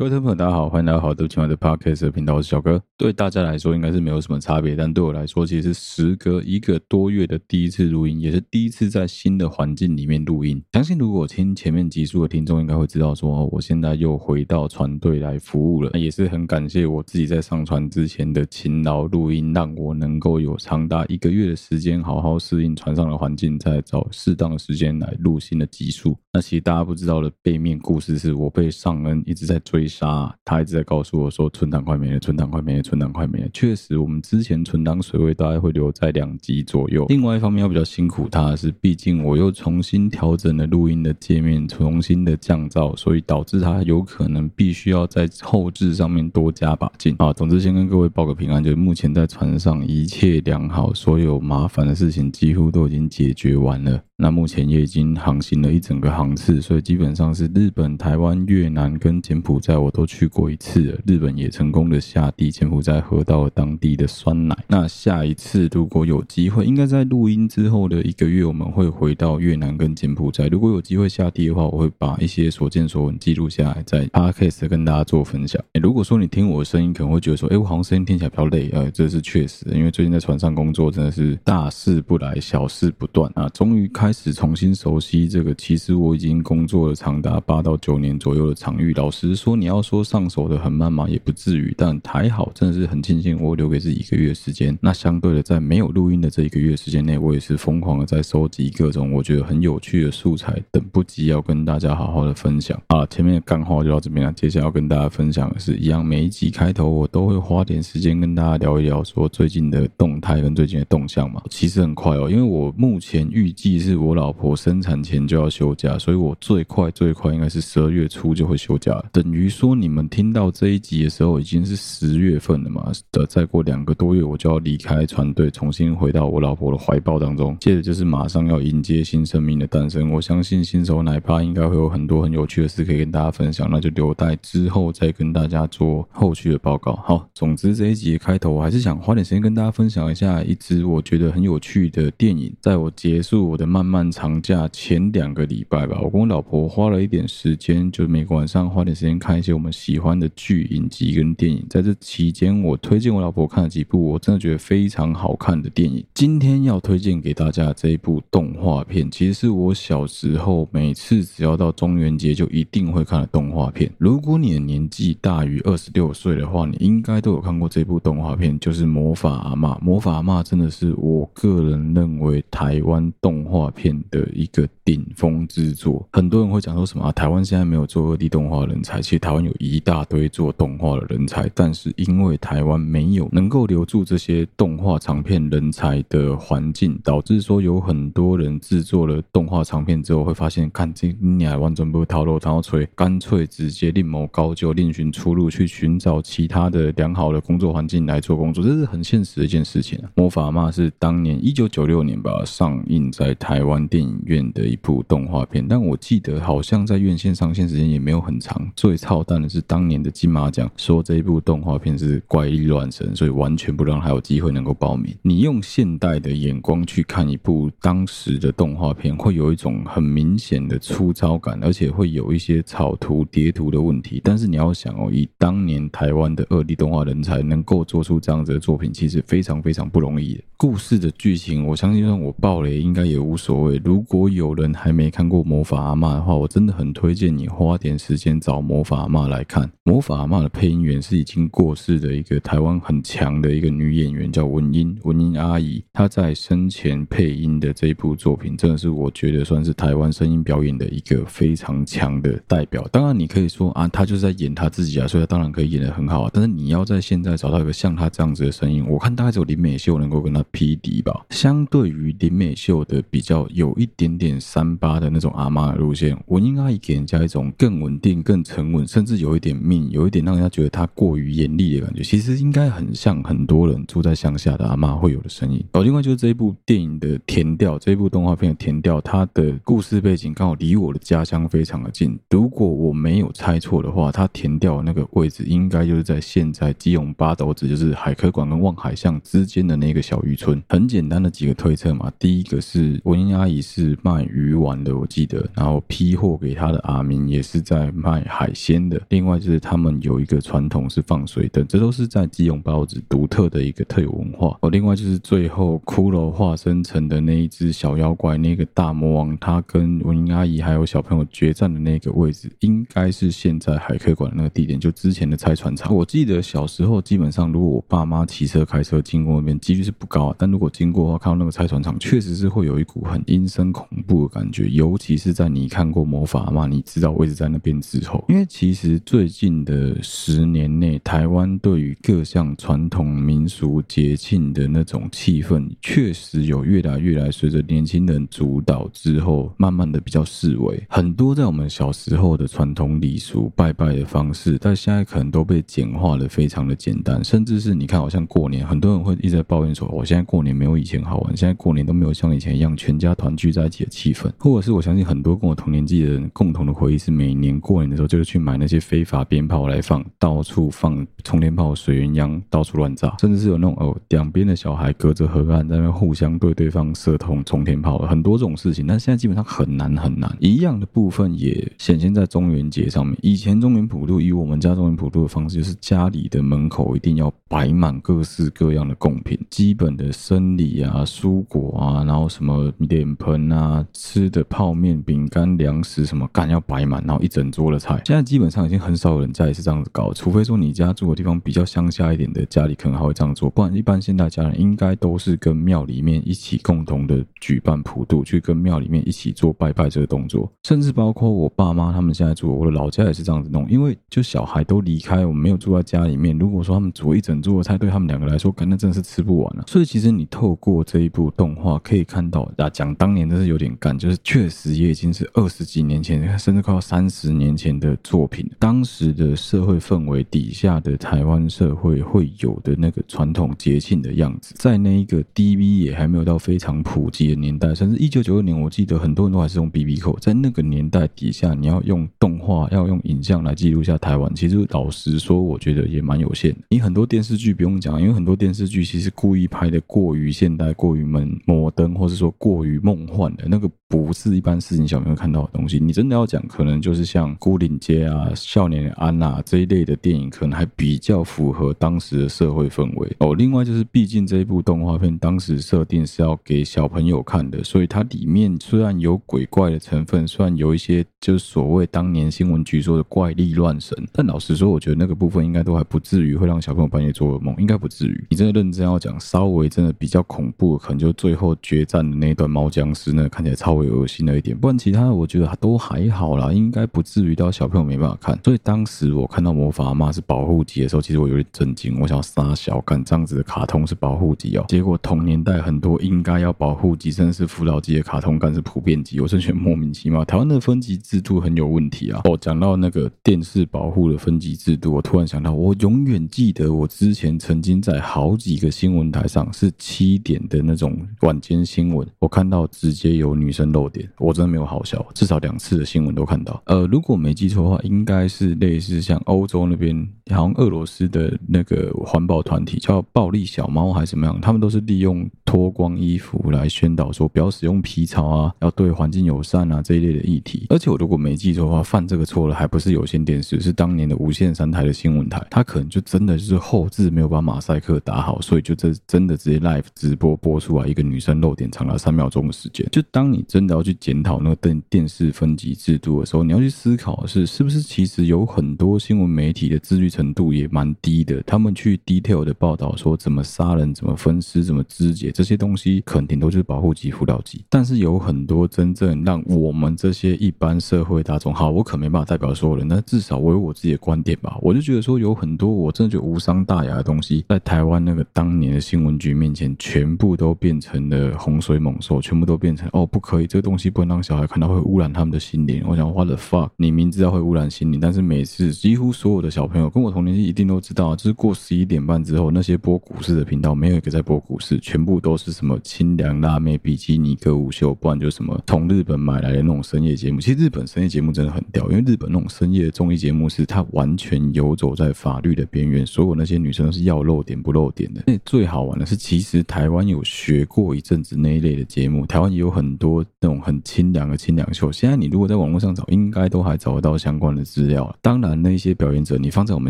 各位听众朋友，大家好，欢迎来到好的今晚的 Podcast 频道，我是小哥。对大家来说应该是没有什么差别，但对我来说，其实时隔一个多月的第一次录音，也是第一次在新的环境里面录音。相信如果听前面集数的听众应该会知道说，说我现在又回到船队来服务了，也是很感谢我自己在上船之前的勤劳录音，让我能够有长达一个月的时间好好适应船上的环境，再找适当的时间来录新的集数。那其实大家不知道的背面故事是我被尚恩一直在追。杀，他一直在告诉我说，存档快没了，存档快没了，存档快没了。确实，我们之前存档水位大概会留在两级左右。另外一方面，要比较辛苦他的是，毕竟我又重新调整了录音的界面，重新的降噪，所以导致他有可能必须要在后置上面多加把劲啊。总之，先跟各位报个平安，就是目前在船上一切良好，所有麻烦的事情几乎都已经解决完了。那目前也已经航行了一整个航次，所以基本上是日本、台湾、越南跟柬埔寨我都去过一次了。日本也成功的下地，柬埔寨喝到了当地的酸奶。那下一次如果有机会，应该在录音之后的一个月，我们会回到越南跟柬埔寨。如果有机会下地的话，我会把一些所见所闻记录下来，在 Podcast 跟大家做分享。欸，如果说你听我的声音，可能会觉得说，哎，我好像声音听起来比较累，呃，这是确实，因为最近在船上工作真的是大事不来，小事不断啊，终于开。开始重新熟悉这个，其实我已经工作了长达八到九年左右的场域。老实说，你要说上手的很慢嘛，也不至于。但还好，真的是很庆幸我留给自己一个月时间。那相对的，在没有录音的这一个月时间内，我也是疯狂的在收集各种我觉得很有趣的素材，等不及要跟大家好好的分享。啊，前面的干话就到这边了。接下来要跟大家分享的是一样，每一集开头我都会花点时间跟大家聊一聊，说最近的动态跟最近的动向嘛。其实很快哦，因为我目前预计是。我老婆生产前就要休假，所以我最快最快应该是十二月初就会休假。等于说你们听到这一集的时候已经是十月份了嘛？的再过两个多月我就要离开船队，重新回到我老婆的怀抱当中。接着就是马上要迎接新生命的诞生。我相信新手奶爸应该会有很多很有趣的事可以跟大家分享，那就留待之后再跟大家做后续的报告。好，总之这一集的开头我还是想花点时间跟大家分享一下一支我觉得很有趣的电影。在我结束我的慢。漫长假前两个礼拜吧，我跟我老婆花了一点时间，就每个晚上花点时间看一些我们喜欢的剧、影集跟电影。在这期间，我推荐我老婆看了几部我真的觉得非常好看的电影。今天要推荐给大家这一部动画片，其实是我小时候每次只要到中元节就一定会看的动画片。如果你的年纪大于二十六岁的话，你应该都有看过这部动画片，就是《魔法阿嬷》。《魔法阿嬷》真的是我个人认为台湾动画片。的一个顶峰之作，很多人会讲说什么啊？台湾现在没有做二 D 动画人才，其实台湾有一大堆做动画的人才，但是因为台湾没有能够留住这些动画长片人才的环境，导致说有很多人制作了动画长片之后，会发现看这你还完全不套路，然后所以干脆直接另谋高就，另寻出路去寻找其他的良好的工作环境来做工作，这是很现实的一件事情。魔法嘛是当年一九九六年吧上映在台台。湾电影院的一部动画片，但我记得好像在院线上线时间也没有很长。最操蛋的是当年的金马奖说这一部动画片是怪力乱神，所以完全不让他有机会能够报名。你用现代的眼光去看一部当时的动画片，会有一种很明显的粗糙感，而且会有一些草图叠图的问题。但是你要想哦，以当年台湾的二 D 动画人才能够做出这样子的作品，其实非常非常不容易的。故事的剧情，我相信让我爆雷应该也无所所谓。如果有人还没看过《魔法阿嬷》的话，我真的很推荐你花点时间找《魔法阿嬷》来看。《魔法阿嬷》的配音员是已经过世的一个台湾很强的一个女演员，叫文英文英阿姨。她在生前配音的这一部作品，真的是我觉得算是台湾声音表演的一个非常强的代表。当然，你可以说啊，她就是在演她自己啊，所以她当然可以演得很好啊。但是你要在现在找到一个像她这样子的声音，我看大概只有林美秀能够跟她匹敌吧。相对于林美秀的比较。有一点点三八的那种阿妈的路线，文英阿姨给人家一种更稳定、更沉稳，甚至有一点命，有一点让人家觉得她过于严厉的感觉。其实应该很像很多人住在乡下的阿妈会有的声音。好，另外就是这一部电影的田调，这一部动画片的田调，它的故事背景刚好离我的家乡非常的近。如果我没有猜错的话，它田调那个位置应该就是在现在基隆八斗子，就是海科馆跟望海巷之间的那个小渔村。很简单的几个推测嘛，第一个是文英。阿姨是卖鱼丸的，我记得，然后批货给他的阿明也是在卖海鲜的。另外就是他们有一个传统是放水灯，这都是在基隆包子独特的一个特有文化。哦，另外就是最后骷髅化身成的那一只小妖怪，那个大魔王，他跟文英阿姨还有小朋友决战的那个位置，应该是现在海科馆的那个地点，就之前的拆船厂。我记得小时候基本上，如果我爸妈骑车开车经过那边，几率是不高啊，但如果经过的话，看到那个拆船厂，确实是会有一股很阴森恐怖的感觉，尤其是在你看过魔法嘛，你知道位置在那边之后，因为其实最近的十年内，台湾对于各项传统民俗节庆的那种气氛，确实有越来越来随着年轻人主导之后，慢慢的比较式微。很多在我们小时候的传统礼俗、拜拜的方式，但现在可能都被简化的非常的简单，甚至是你看，好像过年，很多人会一直在抱怨说，我现在过年没有以前好玩，现在过年都没有像以前一样全家团聚在一起的气氛，或者是我相信很多跟我同年纪的人共同的回忆是，每年过年的时候就是去买那些非法鞭炮来放，到处放冲天炮、水鸳鸯，到处乱炸，甚至是有那种哦，两边的小孩隔着河岸在那互相对对方射通冲天炮，很多这种事情，但现在基本上很难很难。一样的部分也显现在中元节上面，以前中元普渡以我们家中元普渡的方式，就是家里的门口一定要摆满各式各样的贡品，基本的生理啊、蔬果啊，然后什么脸盆啊、吃的泡面、饼干、粮食什么干要摆满，然后一整桌的菜。现在基本上已经很少有人家里是这样子搞，除非说你家住的地方比较乡下一点的家里可能还会这样做，不然一般现代家人应该都是跟庙里面一起共同的举办普渡，去跟庙里面一起做拜拜这个动作。甚至包括我爸妈他们现在住我的老家也是这样子弄，因为就小孩都离开，我们没有住在家里面。如果说他们煮一整桌的菜，对他们两个来说，可能真的是吃不完了。所以其实你透过这一部动画可以看到，大家，讲当年真是有点干，就是确实也已经是二十几年前，甚至快要三十年前的作品。当时的社会氛围底下的台湾社会会有的那个传统节庆的样子，在那一个 DV 也还没有到非常普及的年代，甚至一九九二年，我记得很多人都还是用 BB 扣。在那个年代底下，你要用动画，要用影像来记录下台湾，其实老实说，我觉得也蛮有限的。你很多电视剧不用讲，因为很多电视剧其实故意拍的过于现代、过于门摩登，或是说过于与梦幻的那个。不是一般市井小朋友看到的东西。你真的要讲，可能就是像《孤岭街》啊、《少年安娜》这一类的电影，可能还比较符合当时的社会氛围哦。另外就是，毕竟这一部动画片当时设定是要给小朋友看的，所以它里面虽然有鬼怪的成分，虽然有一些就是所谓当年新闻局说的怪力乱神，但老实说，我觉得那个部分应该都还不至于会让小朋友半夜做噩梦，应该不至于。你真的认真要讲，稍微真的比较恐怖，可能就最后决战的那一段猫僵尸那，看起来超。会恶心了一点，不然其他的我觉得都还好啦，应该不至于到小朋友没办法看。所以当时我看到魔法阿妈是保护级的时候，其实我有点震惊。我想要杀小干这样子的卡通是保护级哦，结果同年代很多应该要保护级，甚至是辅导级的卡通干是普遍级，我真觉得莫名其妙。台湾的分级制度很有问题啊！哦，讲到那个电视保护的分级制度，我突然想到，我永远记得我之前曾经在好几个新闻台上是七点的那种晚间新闻，我看到直接有女生。漏点，我真的没有好笑，至少两次的新闻都看到。呃，如果没记错的话，应该是类似像欧洲那边，好像俄罗斯的那个环保团体叫暴力小猫还是怎么样，他们都是利用脱光衣服来宣导说不要使用皮草啊，要对环境友善啊这一类的议题。而且我如果没记错的话，犯这个错了还不是有线电视，是当年的无线三台的新闻台，他可能就真的就是后置没有把马赛克打好，所以就这真的直接 live 直播播出来一个女生漏点长达三秒钟的时间。就当你真。的要去检讨那个电电视分级制度的时候，你要去思考的是，是不是其实有很多新闻媒体的自律程度也蛮低的。他们去 detail 的报道说怎么杀人、怎么分尸、怎么肢解这些东西，肯定都是保护级、辅导级。但是有很多真正让我们这些一般社会大众，好，我可没办法代表所有人，但至少我有我自己的观点吧。我就觉得说，有很多我真的觉得无伤大雅的东西，在台湾那个当年的新闻局面前，全部都变成了洪水猛兽，全部都变成哦，不可以。这个东西不能让小孩看到，会污染他们的心灵。我想，what the fuck，你明知道会污染心灵，但是每次几乎所有的小朋友跟我我同年纪一定都知道，就是过十一点半之后，那些播股市的频道没有一个在播股市，全部都是什么清凉辣妹、比基尼歌舞秀，不然就什么从日本买来的那种深夜节目。其实日本深夜节目真的很屌，因为日本那种深夜的综艺节目是它完全游走在法律的边缘，所有那些女生都是要露点不露点的。那最好玩的是，其实台湾有学过一阵子那一类的节目，台湾也有很多那种很清凉的清凉秀。现在你如果在网络上找，应该都还找得到相关的资料。当然，那些表演者，你放在我们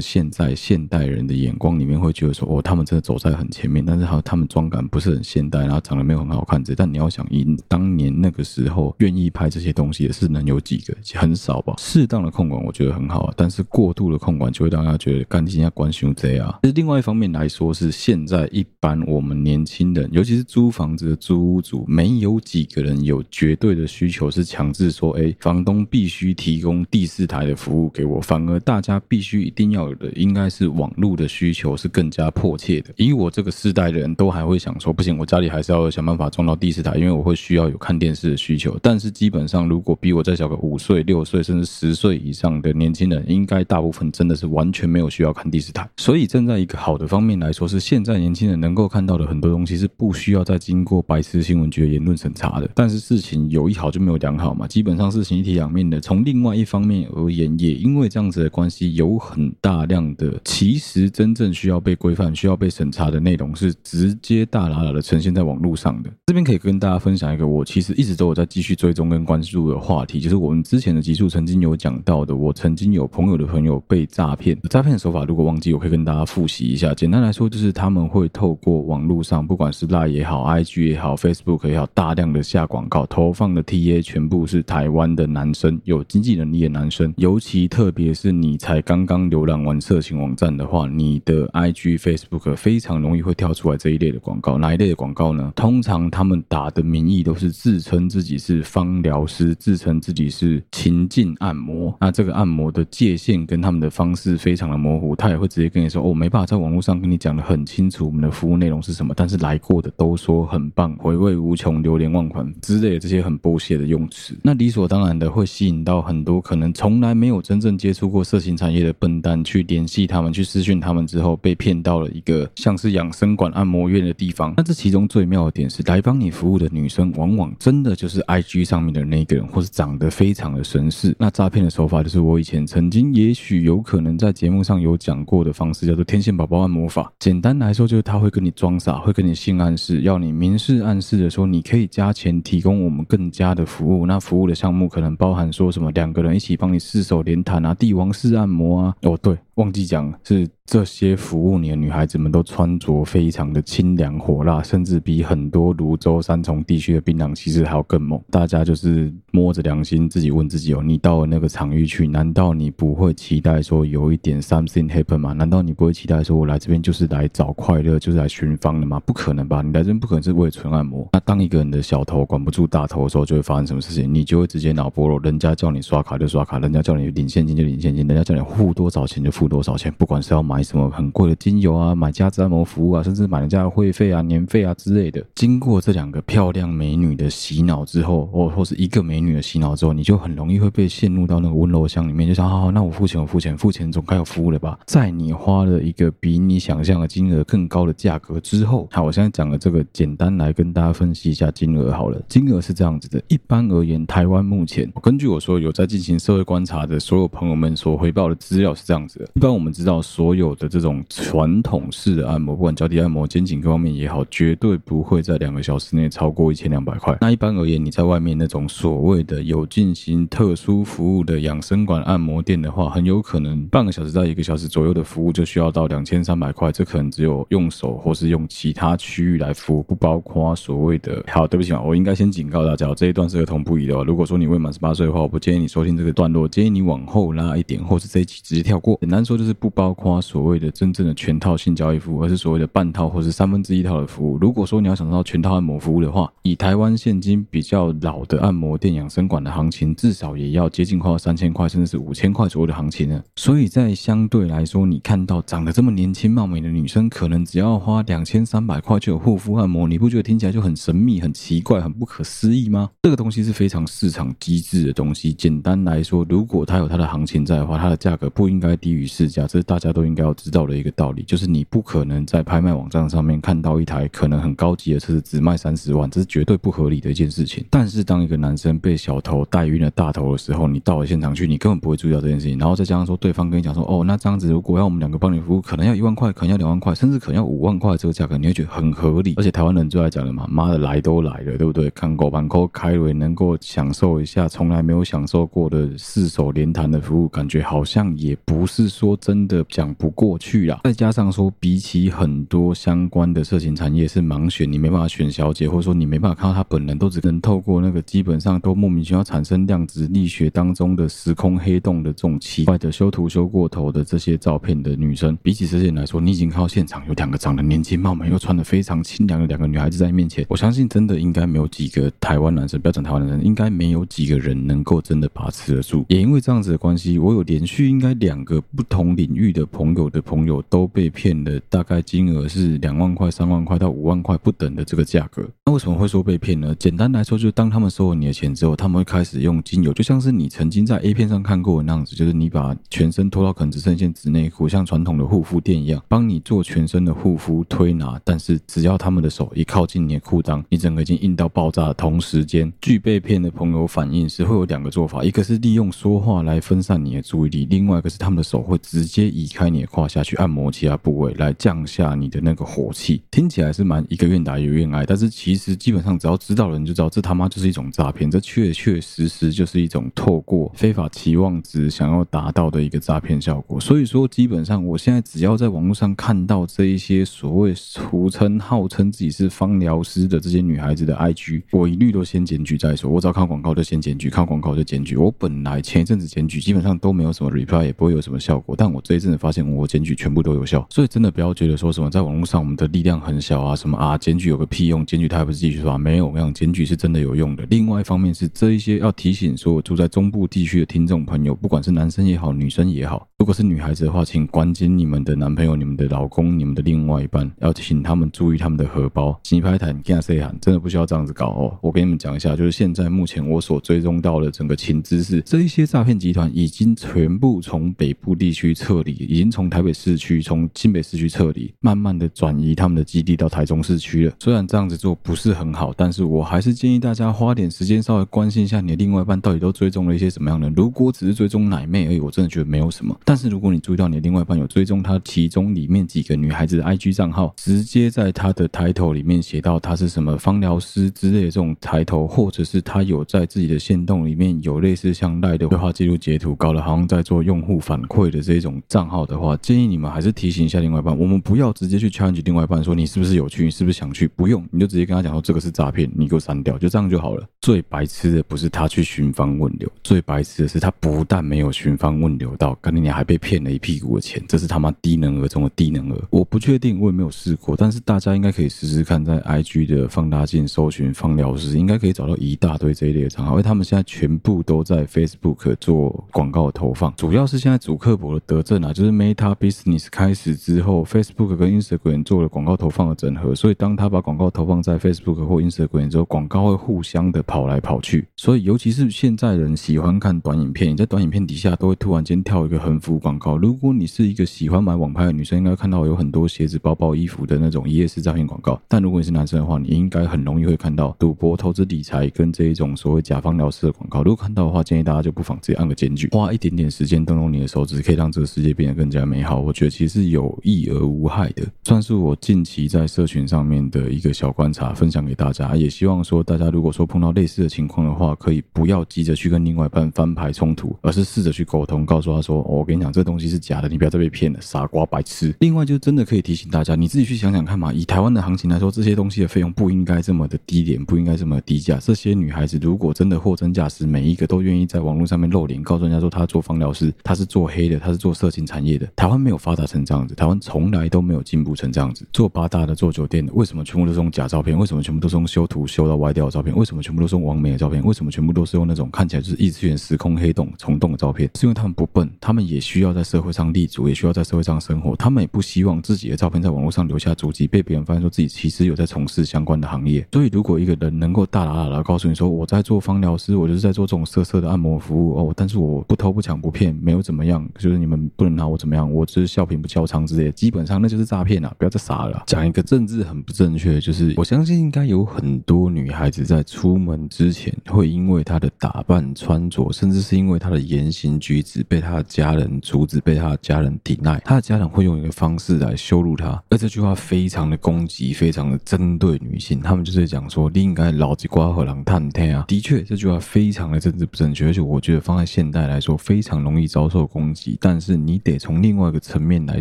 现在现代人的眼光里面，会觉得说，哦，他们真的走在很前面，但是好，他们妆感不是很现代，然后长得没有很好看。但你要想，以当年那个时候愿意拍这些东西的是能有几个？很少吧。适当的控管，我觉得很好，但是过度的控管就会让大家觉得干一下关胸贼啊。其实另外一方面来说，是现在一般我们年轻人，尤其是租房子的租屋主，没有几个人有绝对的需求是强制说，哎，房东必须提供第四台的服务给我。反而大家必须一定要有的，应该是网络的需求是更加迫切的。以我这个世代的人都还会想说，不行，我家里还是要想办法装到第四台，因为我会需要有看电视的需求。但是基本上，如果比我再小个五岁、六岁，甚至十岁以上的年轻人，应该大部分真的是完全没有需要看第四台。所以站在一个好的方面来说，是现在年轻人能够看到的很多东西是不需要再经过白痴新闻局的言论审查的。但是事情有一好就没有两好嘛，基本上事情一体两面的。从另外一方面而言，也因为这样子的关系，有很大大量的其实真正需要被规范、需要被审查的内容，是直接大喇喇的呈现在网络上的。这边可以跟大家分享一个我其实一直都有在继续追踪跟关注的话题，就是我们之前的集数曾经有讲到的，我曾经有朋友的朋友被诈骗，诈骗的手法如果忘记，我可以跟大家复习一下。简单来说，就是他们会透过网络上，不管是拉也好、IG 也好、Facebook 也好，大量的下广告，投放的 TA 全部是台湾的男生，有经济能力的男生，尤其特别是你才刚刚浏览完色情网站的话，你的 IG、Facebook 非常容易会跳出来这一类的广告。哪一类的广告呢？通常他们打的名义都是自称自己是芳疗师，自称自己是情境按摩。那这个按摩的界限跟他们的方式非常的模糊，他也会直接跟你说：“哦，没办法在网络上跟你讲的很清楚，我们的服务内容是什么。”但是来过的都说很棒，回味无穷，流连忘返之类的这些很剥削的用词，那理所当然的会吸引到很多可能从来没有真正接触过色情产业的笨蛋去联系他们，去私讯他们之后，被骗到了一个像是养生馆、按摩院的地方。那这其中最妙的点是，来帮你服务的女生，往往真的就是 IG 上面的那个人，或是长得非常的绅士。那诈骗的手法就是我以前曾经也许有可能在节目上有讲过的方式，叫做“天线宝宝按摩法”。简单来说，就是他会跟你装傻，会跟你性暗示，要你明示暗示的说，你可以加钱提供我们更加的服务。那服务的项目可能包含说什么两个人一起帮你四手连弹啊，帝王式按摩啊。哦，对，忘记讲是。这些服务你的女孩子们都穿着非常的清凉火辣，甚至比很多泸州三重地区的槟榔西施还要更猛。大家就是摸着良心自己问自己哦，你到了那个场域去，难道你不会期待说有一点 something happen 吗？难道你不会期待说我来这边就是来找快乐，就是来寻芳的吗？不可能吧！你来这边不可能是为了纯按摩。那当一个人的小头管不住大头的时候，就会发生什么事情？你就会直接脑波弱，人家叫你刷卡就刷卡，人家叫你领现金就领现金，人家叫你付多少钱就付多少钱，不管是要买。什么很贵的精油啊，买加值按摩服务啊，甚至买人家的会费啊、年费啊之类的。经过这两个漂亮美女的洗脑之后，或或是一个美女的洗脑之后，你就很容易会被陷入到那个温柔乡里面，就想，好好，那我付钱，我付钱，付钱总该有服务了吧？在你花了一个比你想象的金额更高的价格之后，好，我现在讲的这个简单来跟大家分析一下金额好了。金额是这样子的，一般而言，台湾目前根据我说有在进行社会观察的所有朋友们所回报的资料是这样子的。一般我们知道所有。有的这种传统式的按摩，不管脚底按摩、肩颈各方面也好，绝对不会在两个小时内超过一千两百块。那一般而言，你在外面那种所谓的有进行特殊服务的养生馆按摩店的话，很有可能半个小时到一个小时左右的服务就需要到两千三百块。这可能只有用手或是用其他区域来服务，不包括所谓的。好，对不起啊，我应该先警告大家，这一段是儿童不宜的。如果说你未满十八岁的话，我不建议你收听这个段落，建议你往后拉一点，或是这一期直接跳过。简单说就是不包括。所谓的真正的全套性交易服务，而是所谓的半套或是三分之一套的服务。如果说你要想到全套按摩服务的话，以台湾现今比较老的按摩店、养生馆的行情，至少也要接近快要三千块，甚至是五千块左右的行情呢。所以在相对来说，你看到长得这么年轻貌美的女生，可能只要花两千三百块就有护肤按摩，你不觉得听起来就很神秘、很奇怪、很不可思议吗？这个东西是非常市场机制的东西。简单来说，如果它有它的行情在的话，它的价格不应该低于市价，这是大家都应该要知道的一个道理。就是你不可能在拍卖网站上面看到一台可能很高级的车子只卖三十万，这是绝对不合理的一件事情。但是当一个男生被小头带晕了大头的时候，你到了现场去，你根本不会注意到这件事情。然后再加上说，对方跟你讲说，哦，那这样子如果要我们两个帮你服务，可能要一万块，可能要两万块，甚至可能要五万块，这个价格你会觉得很合理。而且台湾人最爱讲的嘛，妈的来都来了，对不对？看狗盘扣开了，能够享受一下从来没有享受过的四手连弹的服务，感觉好像也不是说真的讲不过去啦。再加上说，比起很多相关的色情产业是盲选，你没办法选小姐，或者说你没办法看到她本人，都只能透过那个基本上都莫名其妙产生量子力学当中的时空黑洞的这种奇怪的修图修过头的这些照片的女生，比起这些来说，你已经看到现场有两个长得年轻貌美又穿得非常清凉的两个女孩子在面前，我相信真的应该没有几个台湾男生，不要讲台湾男生，应该没有几个人能够真的把持得住。也因为这样子的关系，我有连续应该两个不同领域的朋友有的朋友都被骗了，大概金额是两万块、三万块到五万块不等的这个价格。那为什么会说被骗呢？简单来说，就是当他们收了你的钱之后，他们会开始用精油，就像是你曾经在 A 片上看过的那样子，就是你把全身脱到可能只剩一件纸内裤，像传统的护肤店一样，帮你做全身的护肤推拿。但是只要他们的手一靠近你的裤裆，你整个已经硬到爆炸同时间，具被骗的朋友反应是会有两个做法，一个是利用说话来分散你的注意力，另外一个是他们的手会直接移开你的胯下去按摩其他部位，来降下你的那个火气。听起来是蛮一个愿打一个愿挨，但是其实基本上只要知道的人就知道，这他妈就是一种诈骗，这确确实实就是一种透过非法期望值想要达到的一个诈骗效果。所以说，基本上我现在只要在网络上看到这一些所谓俗称号称自己是芳疗师的这些女孩子的 IG，我一律都先检举再说。我只要看广告就先检举，看广告就检举。我本来前一阵子检举基本上都没有什么 reply，也不会有什么效果。但我这一阵子发现我我检举全部都有效，所以真的不要觉得说什么在网络上我们的力量很小啊，什么啊检举有个屁用，检举他还不是继续刷没有，我跟你讲检举是真的有用的。另外一方面是这一些要提醒所有住在中部地区的听众朋友，不管是男生也好，女生也好，如果是女孩子的话，请关心你们的男朋友、你们的老公、你们的另外一半，要请他们注意他们的荷包。洗牌台，你跟他 say 喊，真的不需要这样子搞哦。我跟你们讲一下，就是现在目前我所追踪到的整个情资是，这一些诈骗集团已经全部从北部地区撤离，已经从台北市区、从新北市区撤离，慢慢的转移他们的基地到台中市区了。虽然这样子做不是很好，但是我还是建议大家花点时间稍微关心一下你的另外一半到底都追踪了一些什么样的。如果只是追踪奶妹而已，我真的觉得没有什么。但是如果你注意到你的另外一半有追踪他其中里面几个女孩子的 IG 账号，直接在他的抬头里面写到他是什么芳疗师之类的这种抬头，或者是他有在自己的线动里面有类似像赖的对话记录截图，搞得好像在做用户反馈的这种账号的话，建议你们还是提醒一下另外一半，我们不要直接去 challenge 另外一半说你是不是有趣，你是不是想去，不用，你就直接跟他讲说这个是诈骗，你给我删掉，就这样就好了。最白痴的不是他去寻芳问柳，最白痴的是他不但没有寻芳问柳到，跟你还还被骗了一屁股的钱，这是他妈低能儿中的低能儿。我不确定，我也没有试过，但是大家应该可以试试看，在 IG 的放大镜搜寻芳疗师，应该可以找到一大堆这一类的账号，因为他们现在全部都在 Facebook 做广告投放，主要是现在祖克伯的德政啊，就是 Meta Business 开始之后，Facebook 跟 Instagram 做了广告投放的整合，所以当他把广告投放在 Facebook 或 Instagram 之后，广告会互相的跑来跑去，所以尤其是现在人喜欢看短影片，你在短影片底下都会突然间跳一个横幅广告。如果你是一个喜欢买网拍的女生，应该看到有很多鞋子、包包、衣服的那种一页式诈骗广告。但如果你是男生的话，你应该很容易会看到赌博、投资理财跟这一种所谓甲方聊师的广告。如果看到的话，建议大家就不妨直接按个检举，花一点点时间动动你的手指，可以让这个世界变得更加美好。我觉得其实是有益而无害的，算是我近期在社群上面的一个小观察，分享给大家。也希望说大家如果说碰到类似的情况的话，可以不要急着去跟另外一半翻牌冲突，而是试着去沟通，告诉他说：“哦，我跟讲，这东西是假的，你不要再被骗了，傻瓜白痴。另外，就真的可以提醒大家，你自己去想想看嘛。以台湾的行情来说，这些东西的费用不应该这么的低廉，不应该这么低价。这些女孩子如果真的货真价实，每一个都愿意在网络上面露脸，告诉人家说她做芳疗师，她是做黑的，她是做色情产业的。台湾没有发达成这样子，台湾从来都没有进步成这样子。做八大的、做酒店的，为什么全部都是用假照片？为什么全部都是用修图修到歪掉的照片？为什么全部都是用网美的照片？为什么全部都是用那种看起来就是异次元时空黑洞虫洞的照片？是因为他们不笨，他们也需要在社会上立足，也需要在社会上生活。他们也不希望自己的照片在网络上留下足迹，被别人发现说自己其实有在从事相关的行业。所以，如果一个人能够大喇喇的告诉你说我在做芳疗师，我就是在做这种色色的按摩服务哦，但是我不偷不抢不骗，没有怎么样，就是你们不能拿我怎么样，我只是笑贫不笑娼之类的，基本上那就是诈骗啊！不要再傻了。讲一个政治很不正确，就是我相信应该有很多女孩子在出门之前，会因为她的打扮穿着，甚至是因为她的言行举止，被她的家人阻止，被他的家人抵赖，他的家人会用一个方式来羞辱他，而这句话非常的攻击，非常的针对女性。他们就是讲说，你应该老子瓜和狼探天啊！的确，这句话非常的政治不正确，而且我觉得放在现代来说，非常容易遭受攻击。但是你得从另外一个层面来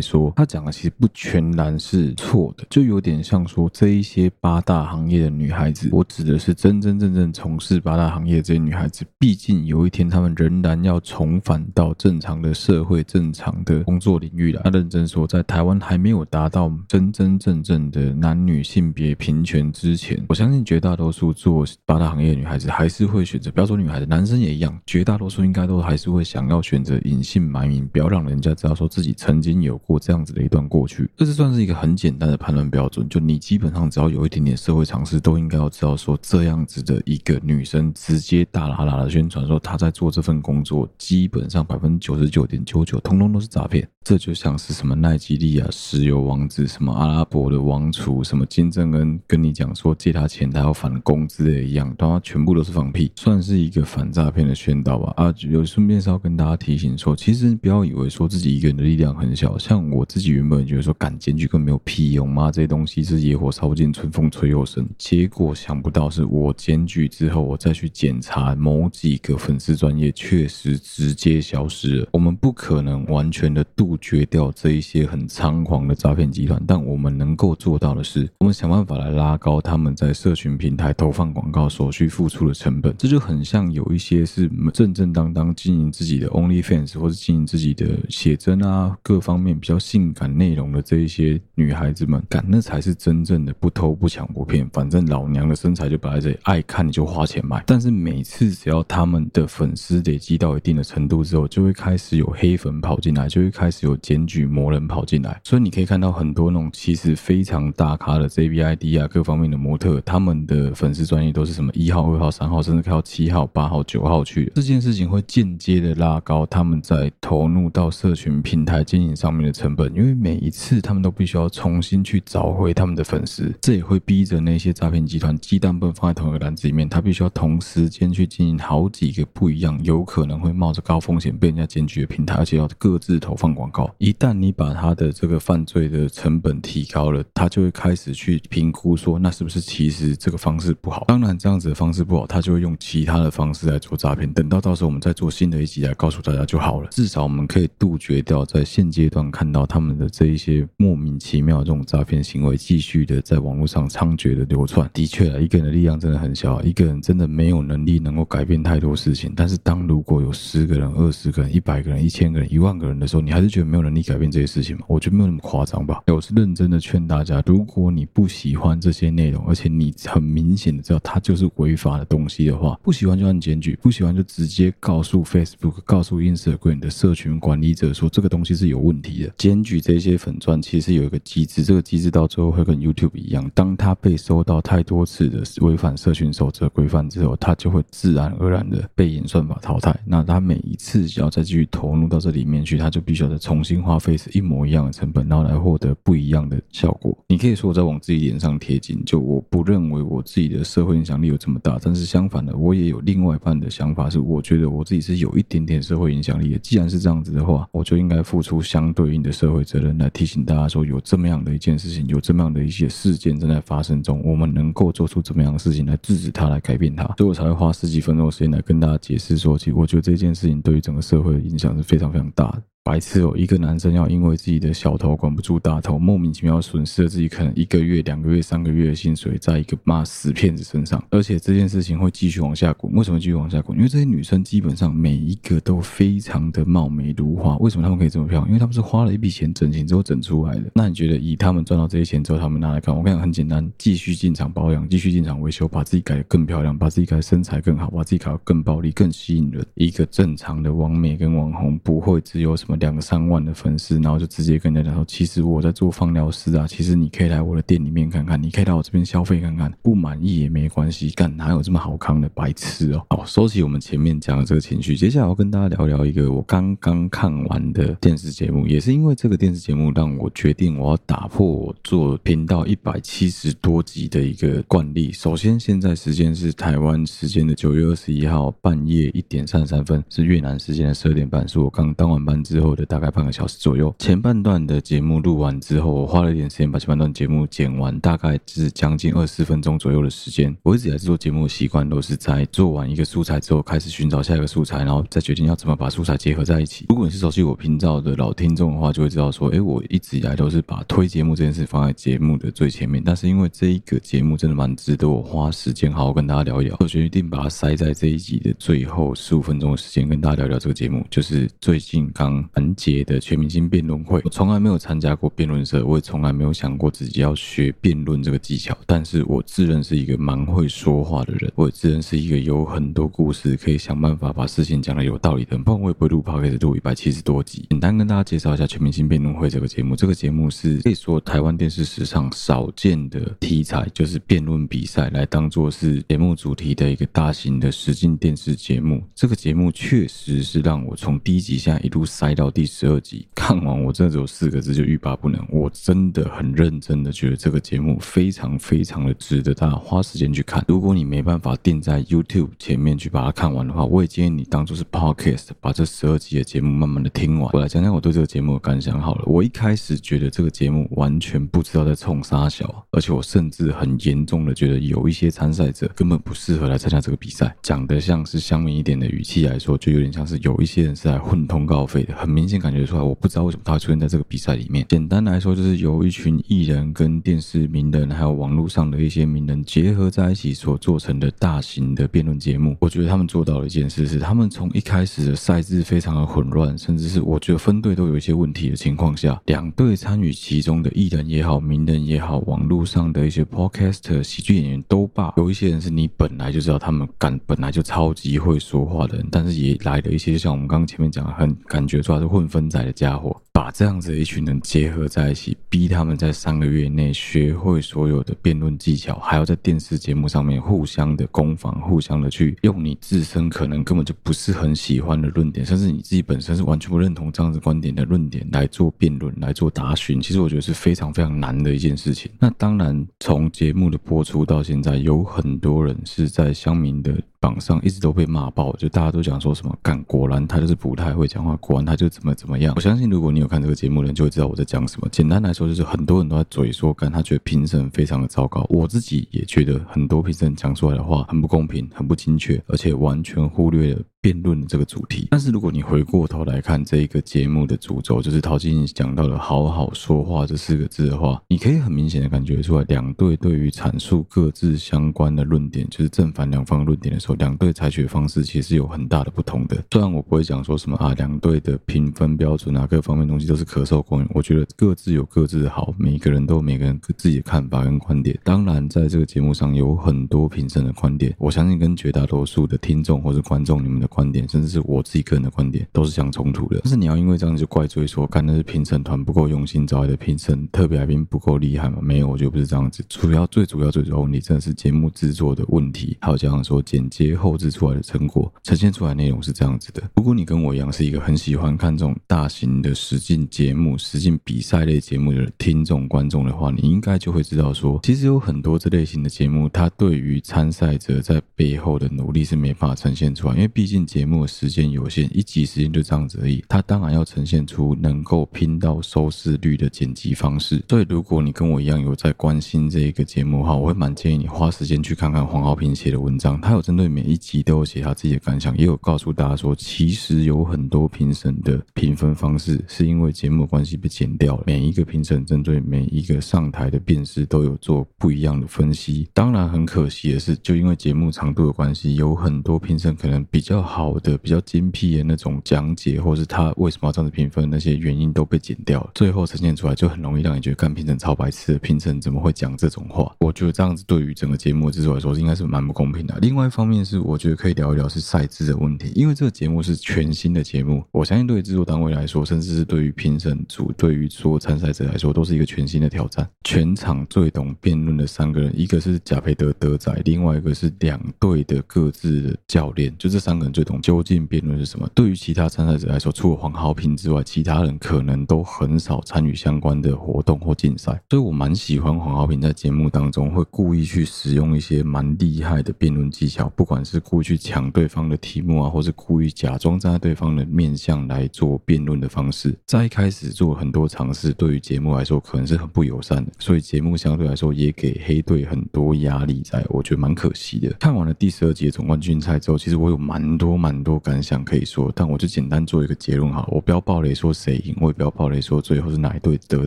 说，他讲的其实不全然是错的，就有点像说这一些八大行业的女孩子，我指的是真真正正从事八大行业这些女孩子，毕竟有一天她们仍然要重返到正常的社社会、正常的工作领域了。他认真说，在台湾还没有达到真真正正的男女性别平权之前，我相信绝大多数做八大行业女孩子还是会选择，不要说女孩子，男生也一样，绝大多数应该都还是会想要选择隐姓埋名，不要让人家知道说自己曾经有过这样子的一段过去。这是算是一个很简单的判断标准，就你基本上只要有一点点社会常识，都应该要知道说这样子的一个女生直接大喇喇的宣传说她在做这份工作，基本上百分之九十九点九九通通都是诈骗。这就像是什么奈吉利亚石油王子，什么阿拉伯的王储，什么金正恩跟你讲说借他钱他要返工之类的一样，当然全部都是放屁，算是一个反诈骗的宣导吧。啊，有顺便是要跟大家提醒说，其实不要以为说自己一个人的力量很小，像我自己原本觉得说敢检举更没有屁用，妈这些东西是野火烧不尽，春风吹又生。结果想不到是我检举之后，我再去检查某几个粉丝专业，确实直接消失了。我们不可能完全的杜。绝掉这一些很猖狂的诈骗集团，但我们能够做到的是，我们想办法来拉高他们在社群平台投放广告所需付出的成本。这就很像有一些是正正当当经营自己的 OnlyFans 或者经营自己的写真啊，各方面比较性感内容的这一些女孩子们，干，那才是真正的不偷不抢不骗。反正老娘的身材就摆在这里，爱看你就花钱买。但是每次只要他们的粉丝累积到一定的程度之后，就会开始有黑黑粉跑进来，就会开始。有检举魔人跑进来，所以你可以看到很多那种其实非常大咖的 JVID 啊，各方面的模特，他们的粉丝专业都是什么一号、二号、三号，甚至开到七号、八号、九号去。这件事情会间接的拉高他们在投入到社群平台经营上面的成本，因为每一次他们都必须要重新去找回他们的粉丝，这也会逼着那些诈骗集团鸡蛋不能放在同一个篮子里面，他必须要同时间去经营好几个不一样，有可能会冒着高风险被人家检举的平台，而且要各自投放广告。一旦你把他的这个犯罪的成本提高了，他就会开始去评估说，那是不是其实这个方式不好？当然，这样子的方式不好，他就会用其他的方式来做诈骗。等到到时候我们再做新的一集来告诉大家就好了。至少我们可以杜绝掉在现阶段看到他们的这一些莫名其妙的这种诈骗行为继续的在网络上猖獗的流窜。的确啊，一个人的力量真的很小，一个人真的没有能力能够改变太多事情。但是当如果有十个人、二十个人、一百个人、一千个人、一万个人的时候，你还是觉得没有能力改变这些事情吗？我觉得没有那么夸张吧。我是认真的劝大家，如果你不喜欢这些内容，而且你很明显的知道它就是违法的东西的话，不喜欢就按检举，不喜欢就直接告诉 Facebook、告诉 Instagram 的社群管理者说这个东西是有问题的。检举这些粉钻其实有一个机制，这个机制到最后会跟 YouTube 一样，当它被收到太多次的违反社群守则规范之后，它就会自然而然的被演算法淘汰。那它每一次只要再继续投入到这里面去，它就必须要再重新。花费是一模一样的成本，然后来获得不一样的效果。你可以说我在往自己脸上贴金，就我不认为我自己的社会影响力有这么大。但是相反的，我也有另外一半的想法，是我觉得我自己是有一点点社会影响力的。既然是这样子的话，我就应该付出相对应的社会责任，来提醒大家说，有这么样的一件事情，有这么样的一些事件正在发生中，我们能够做出怎么样的事情来制止它，来改变它。所以我才会花十几分钟的时间来跟大家解释说，其实我觉得这件事情对于整个社会的影响是非非常非常大的。白痴哦！一个男生要因为自己的小头管不住大头，莫名其妙损失了自己可能一个月、两个月、三个月的薪水，在一个妈死骗子身上，而且这件事情会继续往下滚。为什么继续往下滚？因为这些女生基本上每一个都非常的貌美如花。为什么她们可以这么漂亮？因为她们是花了一笔钱整形之后整出来的。那你觉得以她们赚到这些钱之后，她们拿来看？我跟你讲很简单，继续进场保养，继续进场维修，把自己改得更漂亮，把自己改得身材更好，把自己搞得更暴力、更吸引人。一个正常的网美跟网红不会只有什么两三万的。粉丝，然后就直接跟人家讲说，其实我在做放疗师啊，其实你可以来我的店里面看看，你可以来我这边消费看看，不满意也没关系，干哪有这么好康的白痴哦！好，收起我们前面讲的这个情绪，接下来要跟大家聊聊一个我刚刚看完的电视节目，也是因为这个电视节目让我决定我要打破我做频道一百七十多集的一个惯例。首先，现在时间是台湾时间的九月二十一号半夜一点三十三分，是越南时间的十二点半，是我刚当完班之后的大概半个小时。左右，前半段的节目录完之后，我花了一点时间把前半段节目剪完，大概是将近二十分钟左右的时间。我一直以来做节目的习惯都是在做完一个素材之后，开始寻找下一个素材，然后再决定要怎么把素材结合在一起。如果你是熟悉我频道的老听众的话，就会知道说，诶，我一直以来都是把推节目这件事放在节目的最前面。但是因为这一个节目真的蛮值得我花时间好好跟大家聊一聊，我决定把它塞在这一集的最后十五分钟的时间跟大家聊聊这个节目，就是最近刚完结的。全明星辩论会，我从来没有参加过辩论社，我也从来没有想过自己要学辩论这个技巧。但是我自认是一个蛮会说话的人，我也自认是一个有很多故事可以想办法把事情讲得有道理的人。不然我也不会录 podcast 录一百七十多集。简单跟大家介绍一下《全明星辩论会》这个节目。这个节目是可以说台湾电视史上少见的题材，就是辩论比赛来当做是节目主题的一个大型的实境电视节目。这个节目确实是让我从第一集现在一路塞到到第十二集。看完我真的只有四个字，就欲罢不能。我真的很认真的觉得这个节目非常非常的值得大家花时间去看。如果你没办法定在 YouTube 前面去把它看完的话，我也建议你当做是 Podcast，把这十二集的节目慢慢的听完。我来讲讲我对这个节目的感想好了。我一开始觉得这个节目完全不知道在冲三小，而且我甚至很严重的觉得有一些参赛者根本不适合来参加这个比赛。讲得像是乡民一点的语气来说，就有点像是有一些人是来混通告费的，很明显感觉出来。我不知道为什么他会出现在这个比赛里面。简单来说，就是由一群艺人跟电视名人，还有网络上的一些名人结合在一起所做成的大型的辩论节目。我觉得他们做到了一件事，是他们从一开始的赛制非常的混乱，甚至是我觉得分队都有一些问题的情况下，两队参与其中的艺人也好，名人也好，网络上的一些 podcaster 喜剧演员都罢，有一些人是你本来就知道他们感本来就超级会说话的人，但是也来了一些，就像我们刚刚前面讲的，很感觉出来是混分仔的。家伙把这样子的一群人结合在一起，逼他们在三个月内学会所有的辩论技巧，还要在电视节目上面互相的攻防，互相的去用你自身可能根本就不是很喜欢的论点，甚至你自己本身是完全不认同这样子观点的论点来做辩论，来做答询。其实我觉得是非常非常难的一件事情。那当然，从节目的播出到现在，有很多人是在乡民的。榜上一直都被骂爆，就大家都讲说什么干，果然他就是不太会讲话，果然他就怎么怎么样。我相信如果你有看这个节目的人，就会知道我在讲什么。简单来说，就是很多人都在嘴说干，他觉得评审非常的糟糕。我自己也觉得很多评审讲出来的话很不公平，很不精确，而且完全忽略了。辩论的这个主题，但是如果你回过头来看这一个节目的主轴，就是陶晶莹讲到了“好好说话”这四个字的话，你可以很明显的感觉出来，两队对于阐述各自相关的论点，就是正反两方论点的时候，两队采取的方式其实有很大的不同的。虽然我不会讲说什么啊，两队的评分标准啊，各方面东西都是可受公允，我觉得各自有各自的好，每个人都有每个人自己的看法跟观点。当然，在这个节目上有很多评审的观点，我相信跟绝大多数的听众或者观众你们的。观点，甚至是我自己个人的观点，都是相冲突的。但是你要因为这样就怪罪说，看那是评审团不够用心找来的评审，特别来宾不够厉害吗？没有，我觉得不是这样子。主要最主要最主要问题，真的是节目制作的问题。还有这样说，剪接后制出来的成果，呈现出来内容是这样子的。如果你跟我一样是一个很喜欢看这种大型的实境节目、实境比赛类节目的听众观众的话，你应该就会知道说，其实有很多这类型的节目，它对于参赛者在背后的努力是没办法呈现出来，因为毕竟。竟节目时间有限，一集时间就这样子而已。他当然要呈现出能够拼到收视率的剪辑方式。所以，如果你跟我一样有在关心这一个节目的话，我会蛮建议你花时间去看看黄浩平写的文章。他有针对每一集都有写他自己的感想，也有告诉大家说，其实有很多评审的评分方式是因为节目关系被剪掉了。每一个评审针对每一个上台的辩士都有做不一样的分析。当然，很可惜的是，就因为节目长度的关系，有很多评审可能比较好的、比较精辟的那种讲解，或是他为什么要这样子评分，那些原因都被剪掉了。最后呈现出来，就很容易让你觉得，干评审超白痴的，评审怎么会讲这种话？我觉得这样子对于整个节目制作来说，应该是蛮不公平的。另外一方面是，我觉得可以聊一聊是赛制的问题，因为这个节目是全新的节目，我相信对于制作单位来说，甚至是对于评审组、对于所有参赛者来说，都是一个全新的挑战。全场最懂辩论的三个人，一个是贾培德德仔，另外一个是两队的各自的教练，就这三个人最懂究竟辩论是什么。对于其他参赛者来说，除了黄豪平之外，其他人可能都很少参与相关的活动或竞赛。所以我蛮喜欢黄豪平在节目当中会故意去使用一些蛮厉害的辩论技巧，不管是故意去抢对方的题目啊，或是故意假装站在对方的面向来做辩论的方式，在一开始做很多尝试，对于节目来说可能是很不友善的，所以节目相对来说也给黑队很多压力在，我觉得蛮可惜的。看完了第十二集的总冠军赛之后，其实我有蛮多蛮多感想可以说，但我就简单做一个结论好了，我不要爆雷说谁赢，我也不要爆雷说最后是哪一队得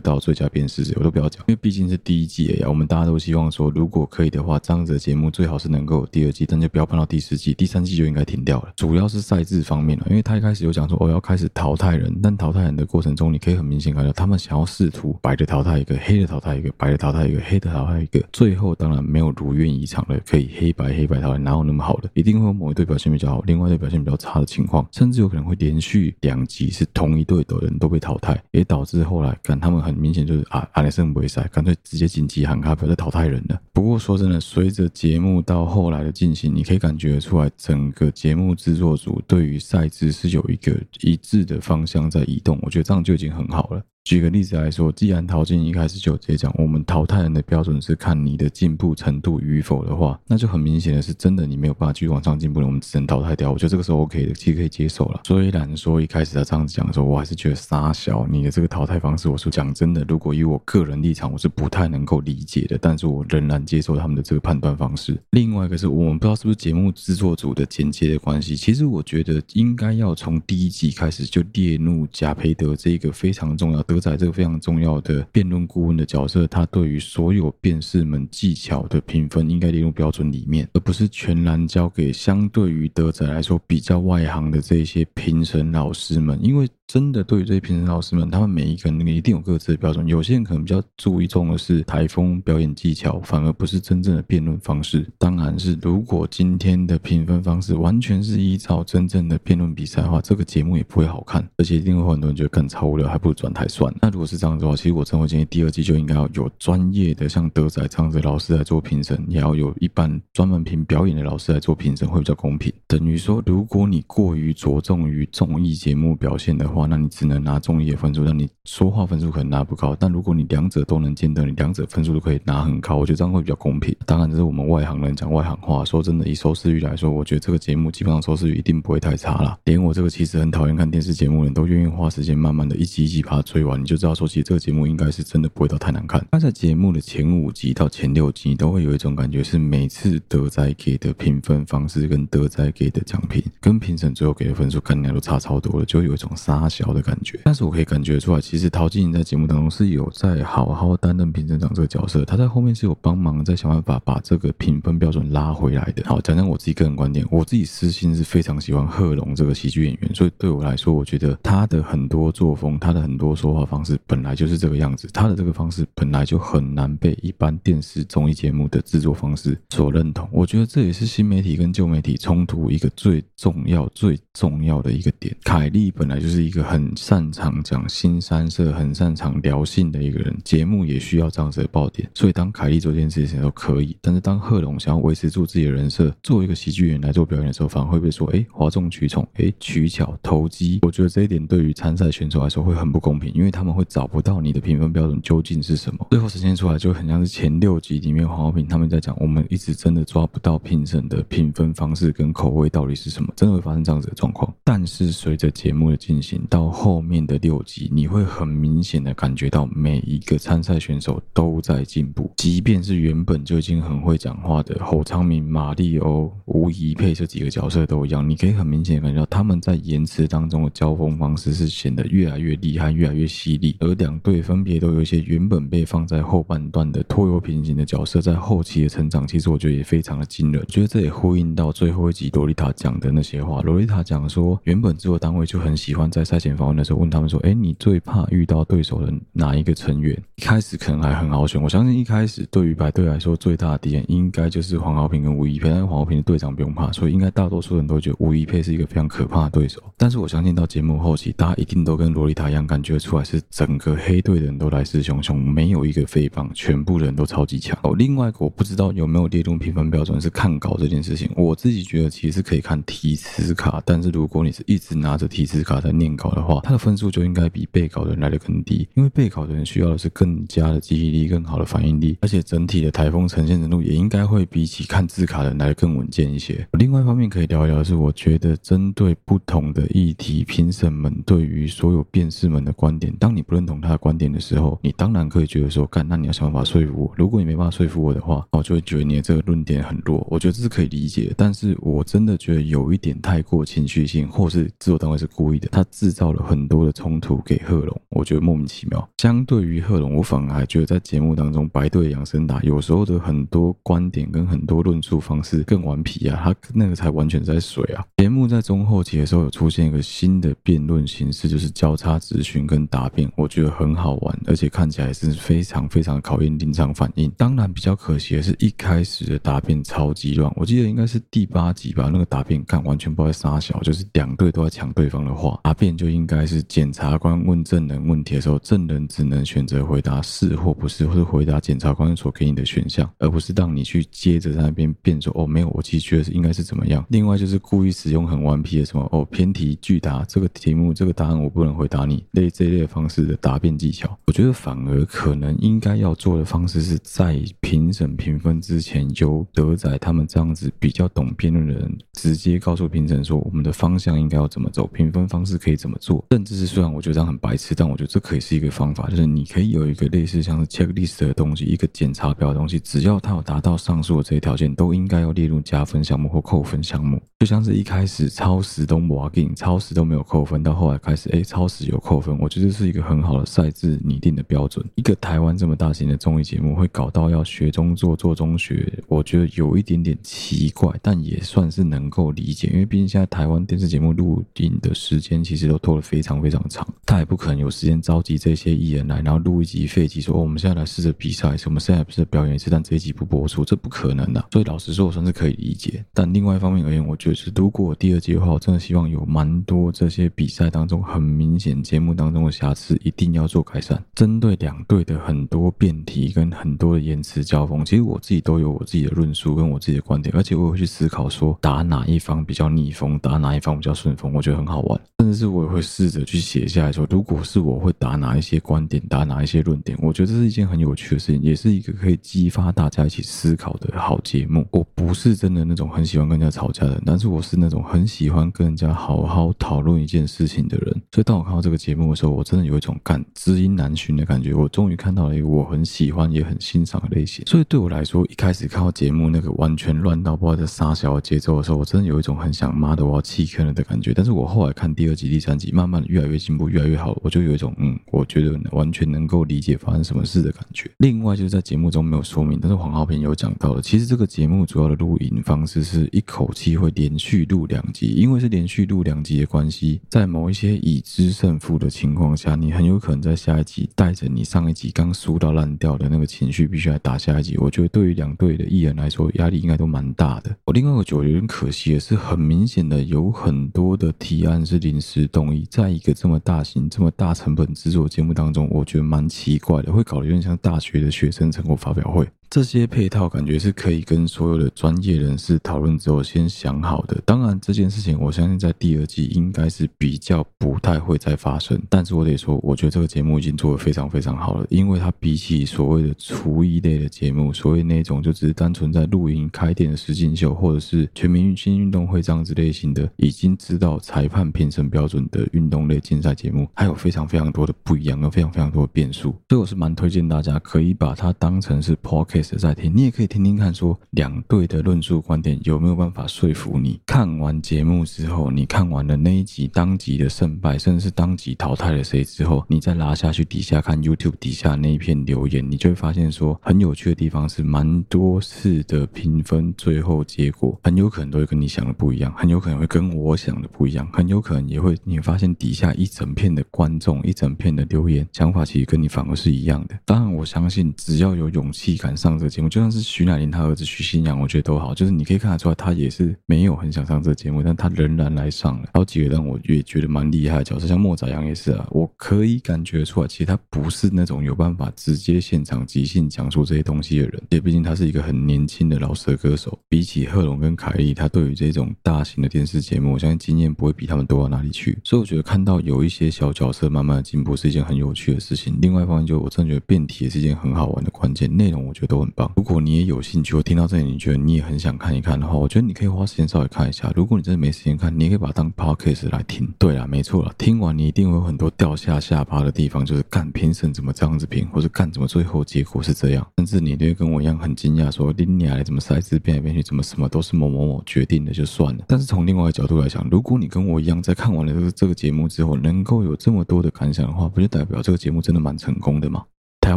到最佳辩士谁，我都不要讲，因为毕竟是第一季呀，我们大家都希望说，如果可以的话，这样子的节目最好是能够有第二季，但就不要办到第四季，第三季就应该停掉了。主要是赛制方面了，因为他一开始有讲说，我、哦、要开始淘汰人，但淘汰人的过程中，你可以很明显看到他们想要试图白的淘汰一个，黑的淘汰一个，白的淘汰一个，黑的淘汰一个，最后当然没有如愿以偿的可以黑白黑白淘汰，哪有那么好的？一定会有某一队表现比较好，另外表现比较差的情况，甚至有可能会连续两集是同一队的人都被淘汰，也导致后来看他们很明显就是啊，阿莱森不会赛，干脆直接紧急喊卡，不要再淘汰人了。不过说真的，随着节目到后来的进行，你可以感觉出来，整个节目制作组对于赛制是有一个一致的方向在移动，我觉得这样就已经很好了。举个例子来说，既然陶晶莹一开始就直接讲，我们淘汰人的标准是看你的进步程度与否的话，那就很明显的是，真的你没有办法继续往上进步了，我们只能淘汰掉。我觉得这个是 OK 的，其实可以接受了。虽然说一开始他这样子讲的时候，我还是觉得傻小你的这个淘汰方式，我说讲真的，如果以我个人立场，我是不太能够理解的，但是我仍然接受他们的这个判断方式。另外一个是我们不知道是不是节目制作组的剪接的关系，其实我觉得应该要从第一集开始就列入贾培德这一个非常重要的。德仔这个非常重要的辩论顾问的角色，他对于所有辩士们技巧的评分应该列入标准里面，而不是全然交给相对于德仔来说比较外行的这些评审老师们，因为。真的，对于这些评审老师们，他们每一个人一定有各自的标准。有些人可能比较注重的是台风表演技巧，反而不是真正的辩论方式。当然是，如果今天的评分方式完全是依照真正的辩论比赛的话，这个节目也不会好看，而且一定会很多人觉得更超无聊，还不如转台算。那如果是这样子的话，其实我真的建议第二季就应该要有专业的像德仔这样子的老师来做评审，也要有一般专门评表演的老师来做评审，会比较公平。等于说，如果你过于着重于综艺节目表现的话，那你只能拿综艺的分数，那你说话分数可能拿不高。但如果你两者都能兼得，你两者分数都可以拿很高，我觉得这样会比较公平。当然，这是我们外行人讲外行话。说真的，以收视率来说，我觉得这个节目基本上收视率一定不会太差啦。连我这个其实很讨厌看电视节目的人都愿意花时间慢慢的一集一集把它追完，你就知道说，其实这个节目应该是真的不会到太难看。那在节目的前五集到前六集，你都会有一种感觉，是每次德仔给的评分方式跟德仔给的奖品，跟评审最后给的分数看起来都差超多了，就有一种杀大小的。感觉，但是我可以感觉出来，其实陶晶莹在节目当中是有在好好担任评审长这个角色，他在后面是有帮忙在想办法把这个评分标准拉回来的。好，讲讲我自己个人观点，我自己私心是非常喜欢贺龙这个喜剧演员，所以对我来说，我觉得他的很多作风，他的很多说话方式本来就是这个样子，他的这个方式本来就很难被一般电视综艺节目的制作方式所认同。我觉得这也是新媒体跟旧媒体冲突一个最重要、最重要的一个点。凯莉本来就是一个。个很擅长讲新三色、很擅长聊性的一个人，节目也需要这样子的爆点。所以当凯莉做这件事情都可以，但是当贺龙想要维持住自己的人设，作为一个喜剧演员来做表演的时候，反而会被说：哎，哗众取宠，哎，取巧投机。我觉得这一点对于参赛选手来说会很不公平，因为他们会找不到你的评分标准究竟是什么。最后呈现出来就很像是前六集里面黄豪平他们在讲，我们一直真的抓不到评审的评分方式跟口味到底是什么，真的会发生这样子的状况。但是随着节目的进行到后面的六集，你会很明显的感觉到每一个参赛选手都在进步，即便是原本就已经很会讲话的侯昌明、马力欧、吴怡佩这几个角色都一样，你可以很明显的感觉到他们在言辞当中的交锋方式是显得越来越厉害、越来越犀利，而两队分别都有一些原本被放在后半段的拖油瓶型的角色，在后期的成长，其实我觉得也非常的惊人。觉得这也呼应到最后一集萝莉塔讲的那些话。萝莉塔讲说，原本制作单位就很喜欢在赛前访问的时候问他们说：“哎，你最怕遇到对手的哪一个成员？”一开始可能还很好选，我相信一开始对于白队来说最大的敌人应该就是黄豪平跟吴一佩，但是黄豪平的队长不用怕，所以应该大多数人都觉得吴一佩是一个非常可怕的对手。但是我相信到节目后期，大家一定都跟萝莉塔一样，感觉出来是整个黑队的人都来势汹汹，没有一个废棒，全部人都超级强。哦，另外一个我不知道有没有列入评分标准是看稿这件事情，我自己觉得其实是可以看提词卡，但是如果你是一直拿着提词卡在念稿考的话，他的分数就应该比备考的人来得更低，因为备考的人需要的是更加的记忆力、更好的反应力，而且整体的台风呈现程度也应该会比起看字卡的人来得更稳健一些。另外一方面可以聊一聊的是，我觉得针对不同的议题，评审们对于所有辩士们的观点，当你不认同他的观点的时候，你当然可以觉得说，干，那你要想办法说服我。如果你没办法说服我的话，我就会觉得你的这个论点很弱。我觉得这是可以理解的，但是我真的觉得有一点太过情绪性，或是制作单位是故意的，他制造了很多的冲突给贺龙，我觉得莫名其妙。相对于贺龙，我反而还觉得在节目当中，白队养生打有时候的很多观点跟很多论述方式更顽皮啊，他那个才完全在水啊。节目在中后期的时候有出现一个新的辩论形式，就是交叉质询跟答辩，我觉得很好玩，而且看起来是非常非常考验临场反应。当然比较可惜的是一开始的答辩超级乱，我记得应该是第八集吧，那个答辩看完全不知道在杀小，就是两队都在抢对方的话，答辩就应该是检察官问证人问题的时候，证人只能选择回答是或不是，或者回答检察官所给你的选项，而不是让你去接着在那边辩说哦没有，我其实觉得是应该是怎么样。另外就是故意使用很顽皮的什么哦偏题拒答，这个题目这个答案我不能回答你，类这一类方式的答辩技巧，我觉得反而可能应该要做的方式是在评审评分之前，由德仔他们这样子比较懂辩论的人直接告诉评审说我们的方向应该要怎么走，评分方式可以怎么做，甚至是虽然我觉得这样很白痴，但我觉得这可以是一个方法，就是你可以有一个类似像是 checklist 的东西，一个检查表的东西，只要他有达到上述的这些条件，都应该要列入加分项目或扣分项目。就像是一开始超时都没进，超时都没有扣分，到后来开始哎超时有扣分，我觉得这是一个很好的赛制拟定的标准。一个台湾这么大型的综艺节目会搞到要学中做做中学，我觉得有一点点奇怪，但也算是能够理解，因为毕竟现在台湾电视节目录影的时间其实都拖得非常非常长，他也不可能有时间召集这些艺人来，然后录一集废集说，哦，我们现在来试着比赛，我们现在不是表演一次，但这一集不播出，这不可能的。所以老实说，我算是可以理解。但另外一方面而言，我觉得是如果第二季的话，我真的希望有蛮多这些比赛当中很明显节目当中的瑕疵，一定要做改善。针对两队的很多辩题跟很多的言辞交锋，其实我自己都有我自己的论述跟我自己的观点，而且我会去思考说打哪一方比较逆风，打哪一方比较顺风，我觉得很好玩。甚至是我也会试着去写下来说，如果是我会打哪一些观点，打哪一些论点，我觉得这是一件很有趣的事情，也是一个可以激发大家一起思考的好节目。我不是真的那种很喜欢跟人家吵架的人，但是我是那种很喜欢跟人家好好讨论一件事情的人。所以当我看到这个节目的时候，我真的有一种感知音难寻的感觉。我终于看到了一个我很喜欢也很欣赏的类型。所以对我来说，一开始看到节目那个完全乱到不知道在撒小的节奏的时候，我真的有一种很想妈的我要弃坑了的感觉。但是我后来看第二集、第三集，慢慢越来越进步，越来越好，我就有一种嗯，我觉得完全能够理解发生什么事的感觉。另外就是在节目中没有说明，但是黄浩平有讲到的，其实这个节目主要的录影方式是一口气会连续录两集，因为是连续录两集的关系，在某一些已知胜负的情况下，你很有可能在下一集带着你上一集刚输到烂掉的那个情绪，必须来打下一集。我觉得对于两队的艺人来说，压力应该都蛮大的。我另外一个觉得有点可惜的是，很明显的有很多的提案是临时动。动意，在一个这么大型、这么大成本制作节目当中，我觉得蛮奇怪的，会搞得有点像大学的学生成果发表会。这些配套感觉是可以跟所有的专业人士讨论之后先想好的。当然，这件事情我相信在第二季应该是比较不太会再发生。但是我得说，我觉得这个节目已经做得非常非常好了，因为它比起所谓的厨艺类的节目，所谓那种就只是单纯在露营开店的实境秀，或者是全民运新运动会这样子类型的，已经知道裁判评审标准的运动类竞赛节目，还有非常非常多的不一样，跟非常非常多的变数。所以我是蛮推荐大家可以把它当成是 p o c k e t。在听，你也可以听听看，说两队的论述观点有没有办法说服你。看完节目之后，你看完了那一集当集的胜败，甚至是当集淘汰了谁之后，你再拉下去底下看 YouTube 底下那一片留言，你就会发现说很有趣的地方是，蛮多次的评分最后结果很有可能都会跟你想的不一样，很有可能会跟我想的不一样，很有可能也会你发现底下一整片的观众，一整片的留言想法其实跟你反而是一样的。当然，我相信只要有勇气敢上。这个节目就像是徐乃麟他儿子徐新阳，我觉得都好，就是你可以看得出来，他也是没有很想上这个节目，但他仍然来上了。好几个让我也觉得蛮厉害的角色，像莫宰阳也是啊，我可以感觉出来，其实他不是那种有办法直接现场即兴讲述这些东西的人，也毕竟他是一个很年轻的老舌歌手。比起贺龙跟凯莉，他对于这种大型的电视节目，我相信经验不会比他们多到哪里去。所以我觉得看到有一些小角色慢慢的进步，是一件很有趣的事情。另外一方面，就我真的觉得变体也是一件很好玩的关键，内容我觉得都很棒。如果你也有兴趣，我听到这里，你觉得你也很想看一看的话，我觉得你可以花时间稍微看一下。如果你真的没时间看，你也可以把它当 podcast 来听。对啊，没错了，听完你一定会有很多掉下下巴的地方，就是干评审怎么这样子评，或者干怎么最后结果是这样，甚至你都会跟我一样很惊讶，说拎你来怎么赛制变来变去，怎么什么都是某某某决定的就算了。但是从另外一个角度来讲，如果你跟我一样在看完了这个这个节目之后，能够有这么多的感想的话，不就代表这个节目真的蛮成功的吗？台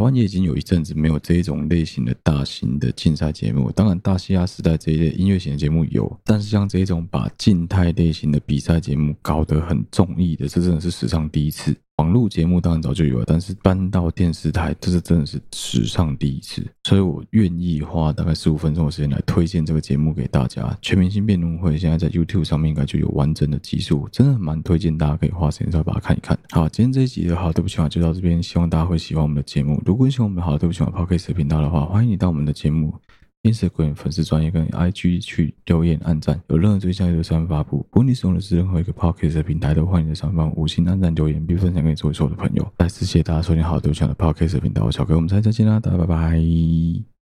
湾也已经有一阵子没有这一种类型的大型的竞赛节目，当然大西洋时代这一类音乐型的节目有，但是像这一种把静态类型的比赛节目搞得很综艺的，这真的是史上第一次。网络节目当然早就有了，但是搬到电视台，这是真的是史上第一次，所以我愿意花大概十五分钟的时间来推荐这个节目给大家。全明星辩论会现在在 YouTube 上面应该就有完整的集数，真的蛮推荐大家可以花时间再把它看一看。好，今天这一集的好对不起啊，就到这边，希望大家会喜欢我们的节目。如果你喜欢我们的好对不起啊 Podcast 频道的话，欢迎你到我们的节目。Instagram 粉丝专业跟 IG 去留言按赞，有任何追加的上面发布。不论你使用的是任何一个 Podcast 的平台，都欢迎在上方五星按赞留言，并分享给你所有的朋友。再次谢谢大家收听好对不起的 Podcast 频道，小哥，我们下次再见啦，大家拜拜。